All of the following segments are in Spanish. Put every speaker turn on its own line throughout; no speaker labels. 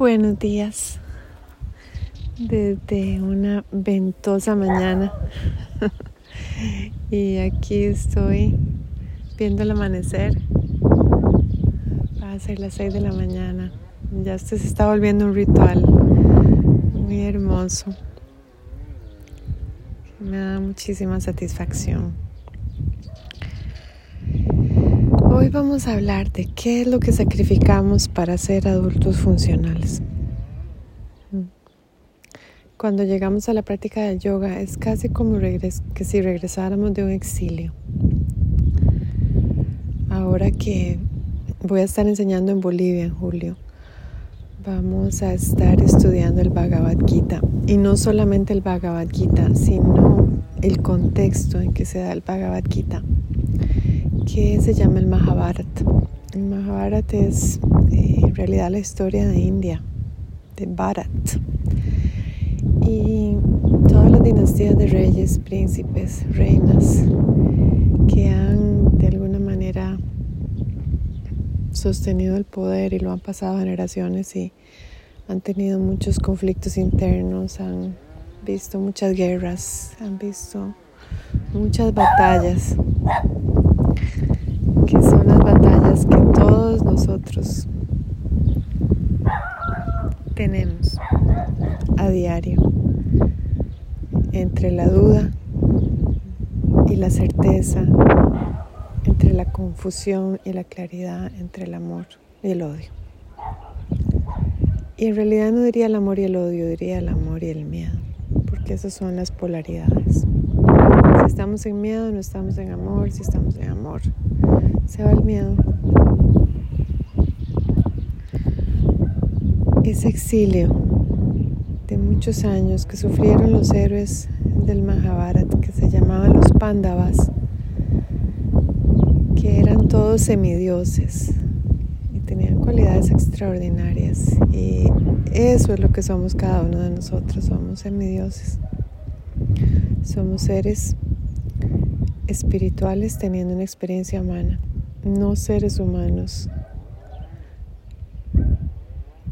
Buenos días. Desde una ventosa mañana. y aquí estoy viendo el amanecer. Va a ser las 6 de la mañana. Ya esto se está volviendo un ritual muy hermoso. Me da muchísima satisfacción. Hoy vamos a hablar de qué es lo que sacrificamos para ser adultos funcionales. Cuando llegamos a la práctica del yoga es casi como que si regresáramos de un exilio. Ahora que voy a estar enseñando en Bolivia en julio, vamos a estar estudiando el Bhagavad Gita. Y no solamente el Bhagavad Gita, sino el contexto en que se da el Bhagavad Gita que se llama el Mahabharata. El Mahabharata es eh, en realidad la historia de India, de Bharat. Y todas las dinastías de reyes, príncipes, reinas que han de alguna manera sostenido el poder y lo han pasado generaciones y han tenido muchos conflictos internos, han visto muchas guerras, han visto muchas batallas que son las batallas que todos nosotros tenemos a diario entre la duda y la certeza, entre la confusión y la claridad, entre el amor y el odio. Y en realidad no diría el amor y el odio, diría el amor y el miedo, porque esas son las polaridades. Si estamos en miedo, no estamos en amor, si estamos en amor, se va el miedo. Ese exilio de muchos años que sufrieron los héroes del Mahabharata, que se llamaban los Pándavas, que eran todos semidioses y tenían cualidades extraordinarias. Y eso es lo que somos cada uno de nosotros, somos semidioses. Somos seres espirituales teniendo una experiencia humana no seres humanos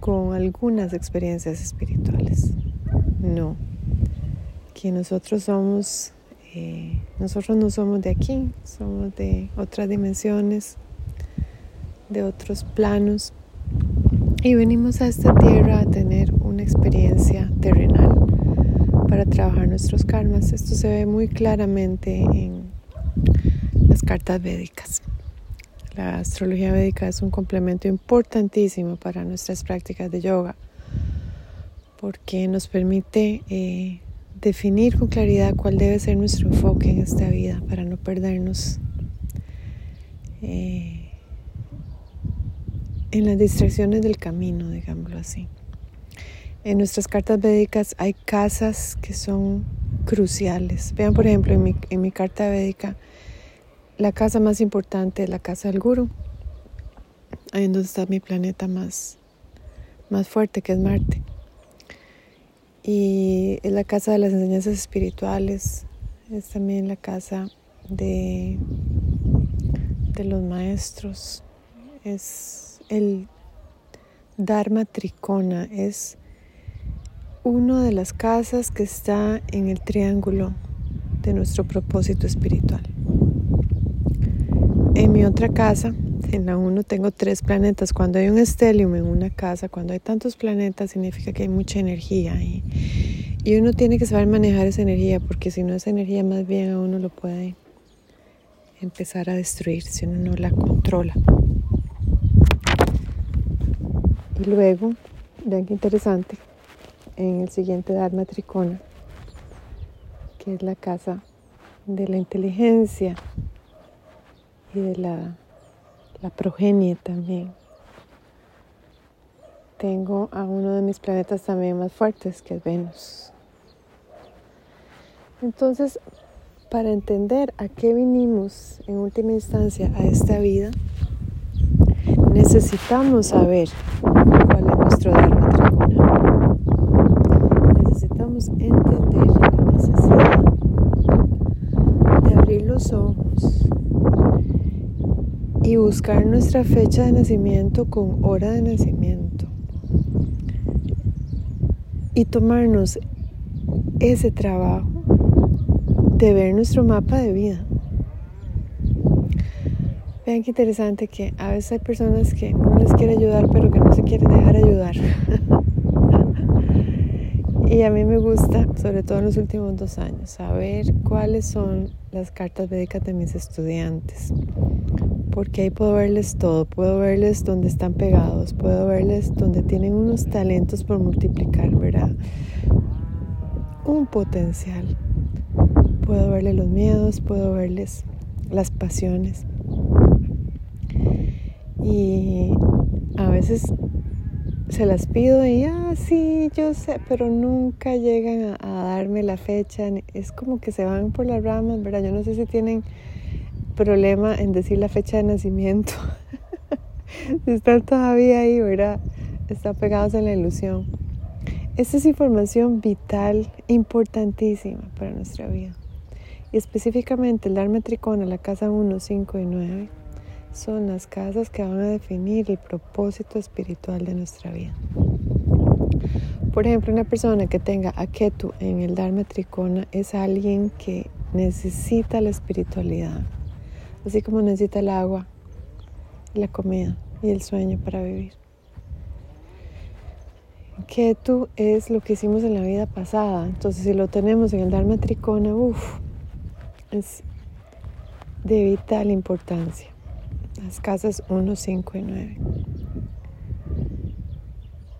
con algunas experiencias espirituales. No, que nosotros somos, eh, nosotros no somos de aquí, somos de otras dimensiones, de otros planos. Y venimos a esta tierra a tener una experiencia terrenal para trabajar nuestros karmas. Esto se ve muy claramente en cartas védicas. La astrología védica es un complemento importantísimo para nuestras prácticas de yoga porque nos permite eh, definir con claridad cuál debe ser nuestro enfoque en esta vida para no perdernos eh, en las distracciones del camino, digámoslo así. En nuestras cartas védicas hay casas que son cruciales. Vean, por ejemplo, en mi, en mi carta védica, la casa más importante es la casa del guru, ahí es donde está mi planeta más, más fuerte, que es Marte. Y es la casa de las enseñanzas espirituales, es también la casa de, de los maestros, es el Dharma Trikona, es una de las casas que está en el triángulo de nuestro propósito espiritual. En mi otra casa, en la 1 tengo tres planetas. Cuando hay un estelium en una casa, cuando hay tantos planetas, significa que hay mucha energía. Y, y uno tiene que saber manejar esa energía, porque si no esa energía más bien a uno lo puede empezar a destruir si uno no la controla. Y luego, vean qué interesante, en el siguiente Dharma Tricona, que es la casa de la inteligencia, y de la, la progenie también. Tengo a uno de mis planetas también más fuertes, que es Venus. Entonces, para entender a qué vinimos en última instancia a esta vida, necesitamos saber cuál es nuestro Dharma Trikona. Necesitamos entender la necesidad de abrir los ojos y buscar nuestra fecha de nacimiento con hora de nacimiento. y tomarnos ese trabajo de ver nuestro mapa de vida. Vean qué interesante que a veces hay personas que uno les quiere ayudar pero que no se quieren dejar ayudar. y a mí me gusta, sobre todo en los últimos dos años, saber cuáles son las cartas médicas de mis estudiantes. Porque ahí puedo verles todo, puedo verles dónde están pegados, puedo verles donde tienen unos talentos por multiplicar, ¿verdad? Un potencial. Puedo verles los miedos, puedo verles las pasiones. Y a veces se las pido y, ah, sí, yo sé, pero nunca llegan a, darme la fecha. Es como que se van por las ramas, ¿verdad? Yo no sé si tienen problema en decir la fecha de nacimiento. si están todavía ahí, ¿verdad? Están pegados en la ilusión. Esta es información vital, importantísima para nuestra vida. Y específicamente el Dharma Tricona, la casa 1, 5 y 9 son las casas que van a definir el propósito espiritual de nuestra vida. Por ejemplo, una persona que tenga Aketu en el Dharma Trikona es alguien que necesita la espiritualidad, así como necesita el agua, la comida y el sueño para vivir. Ketu es lo que hicimos en la vida pasada, entonces si lo tenemos en el Dharma Trikona, uff, es de vital importancia las casas 1, 5 y 9.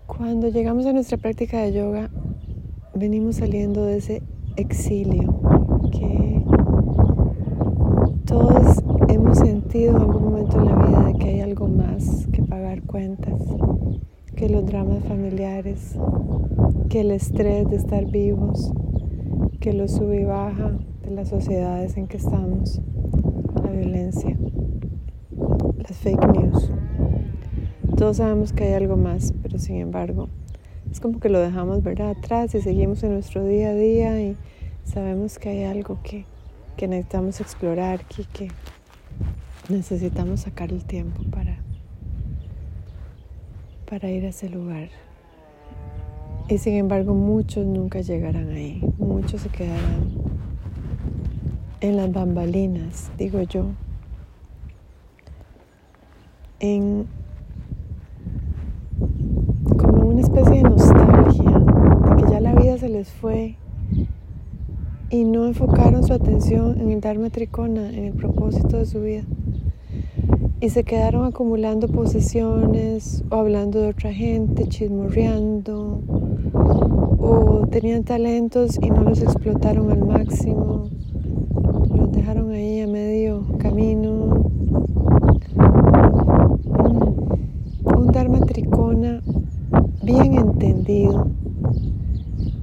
Cuando llegamos a nuestra práctica de yoga, venimos saliendo de ese exilio que todos hemos sentido en algún momento en la vida de que hay algo más que pagar cuentas, que los dramas familiares, que el estrés de estar vivos, que lo sube y baja de las sociedades en que estamos, la violencia las fake news. Todos sabemos que hay algo más, pero sin embargo, es como que lo dejamos ¿verdad? atrás y seguimos en nuestro día a día y sabemos que hay algo que, que necesitamos explorar, que, que necesitamos sacar el tiempo para, para ir a ese lugar. Y sin embargo, muchos nunca llegarán ahí, muchos se quedarán en las bambalinas, digo yo, en como una especie de nostalgia de que ya la vida se les fue y no enfocaron su atención en el Dharma Tricona, en el propósito de su vida. Y se quedaron acumulando posesiones o hablando de otra gente, chismorreando, o tenían talentos y no los explotaron al máximo, los dejaron ahí a medio camino Dharma Tricona bien entendido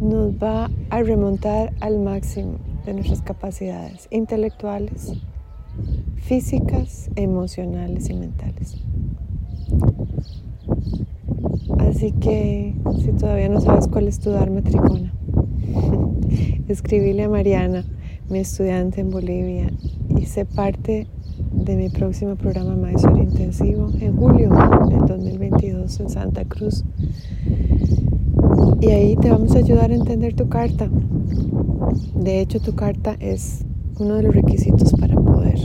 nos va a remontar al máximo de nuestras capacidades intelectuales, físicas, emocionales y mentales. Así que si todavía no sabes cuál es tu Dharma Tricona, escribile a Mariana, mi estudiante en Bolivia, y sé parte de mi próximo programa Maestro Intensivo en julio del 2022 en Santa Cruz. Y ahí te vamos a ayudar a entender tu carta. De hecho, tu carta es uno de los requisitos para poder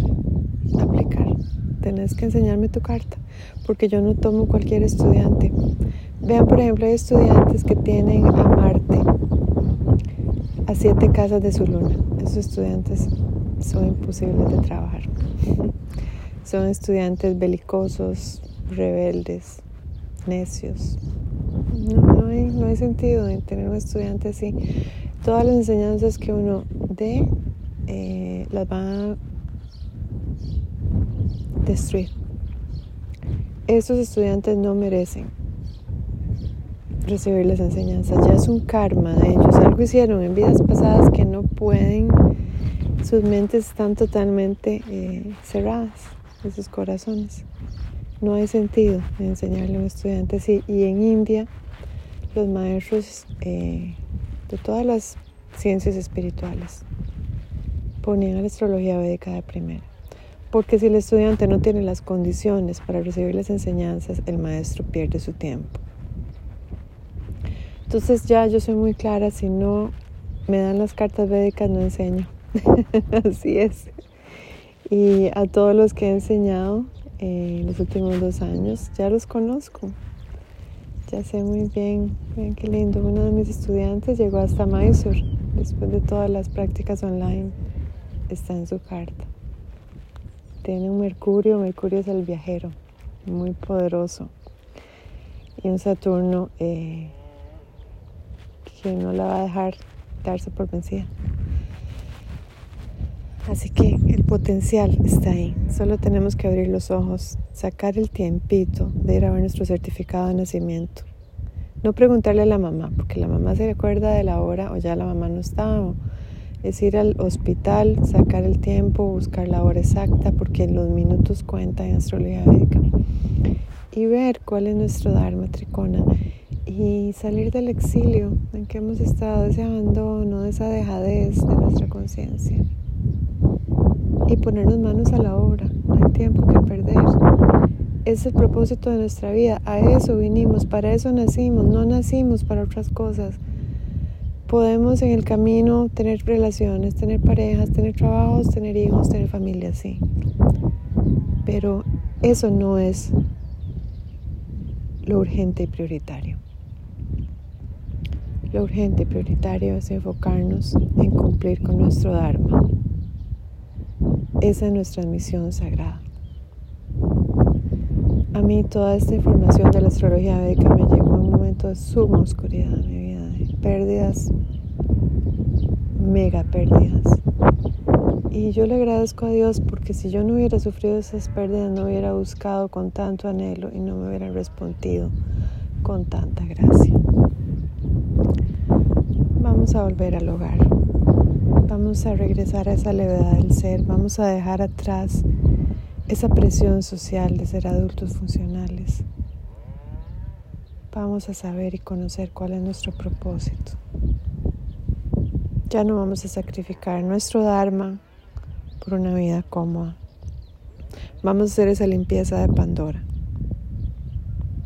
aplicar. Tenés que enseñarme tu carta, porque yo no tomo cualquier estudiante. Vean, por ejemplo, hay estudiantes que tienen a Marte a siete casas de su luna. Esos estudiantes son imposibles de trabajar. Son estudiantes belicosos, rebeldes, necios. No, hay, sentido en tener un estudiante así. Todas las enseñanzas que uno dé eh, las van a destruir. Estos estudiantes no merecen recibir las enseñanzas. Ya es un karma de ellos. Algo hicieron en vidas pasadas que no pueden sus mentes están totalmente eh, cerradas de sus corazones. No hay sentido en enseñarle a un estudiante así. Y en India, los maestros eh, de todas las ciencias espirituales ponían a la astrología védica de primera. Porque si el estudiante no tiene las condiciones para recibir las enseñanzas, el maestro pierde su tiempo. Entonces ya yo soy muy clara, si no me dan las cartas védicas no enseño. Así es. Y a todos los que he enseñado en eh, los últimos dos años, ya los conozco. Ya sé muy bien, miren qué lindo. Uno de mis estudiantes llegó hasta Mysore después de todas las prácticas online. Está en su carta. Tiene un Mercurio, Mercurio es el viajero, muy poderoso. Y un Saturno eh, que no la va a dejar darse por vencida. Así que el potencial está ahí. Solo tenemos que abrir los ojos, sacar el tiempito de ir a ver nuestro certificado de nacimiento. No preguntarle a la mamá, porque la mamá se recuerda de la hora o ya la mamá no está. es ir al hospital, sacar el tiempo, buscar la hora exacta, porque los minutos cuentan en astrología védica. Y ver cuál es nuestro Dharma Tricona y salir del exilio en que hemos estado, ese abandono, esa dejadez de nuestra conciencia. Y ponernos manos a la obra, no hay tiempo que perder. Es el propósito de nuestra vida, a eso vinimos, para eso nacimos, no nacimos para otras cosas. Podemos en el camino tener relaciones, tener parejas, tener trabajos, tener hijos, tener familia, sí. Pero eso no es lo urgente y prioritario. Lo urgente y prioritario es enfocarnos en cumplir con nuestro Dharma. Esa es nuestra misión sagrada. A mí toda esta información de la astrología védica me llegó en un momento de suma oscuridad en mi vida, de pérdidas, mega pérdidas. Y yo le agradezco a Dios porque si yo no hubiera sufrido esas pérdidas, no hubiera buscado con tanto anhelo y no me hubiera respondido con tanta gracia. Vamos a volver al hogar. Vamos a regresar a esa levedad del ser. Vamos a dejar atrás esa presión social de ser adultos funcionales. Vamos a saber y conocer cuál es nuestro propósito. Ya no vamos a sacrificar nuestro Dharma por una vida cómoda. Vamos a hacer esa limpieza de Pandora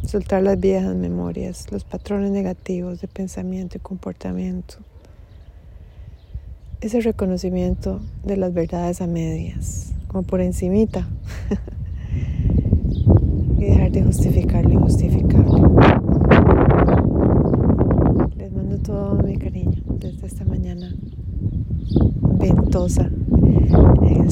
soltar las viejas memorias, los patrones negativos de pensamiento y comportamiento. Ese reconocimiento de las verdades a medias, como por encimita. y dejar de justificar lo injustificable. Les mando todo mi cariño desde esta mañana ventosa en el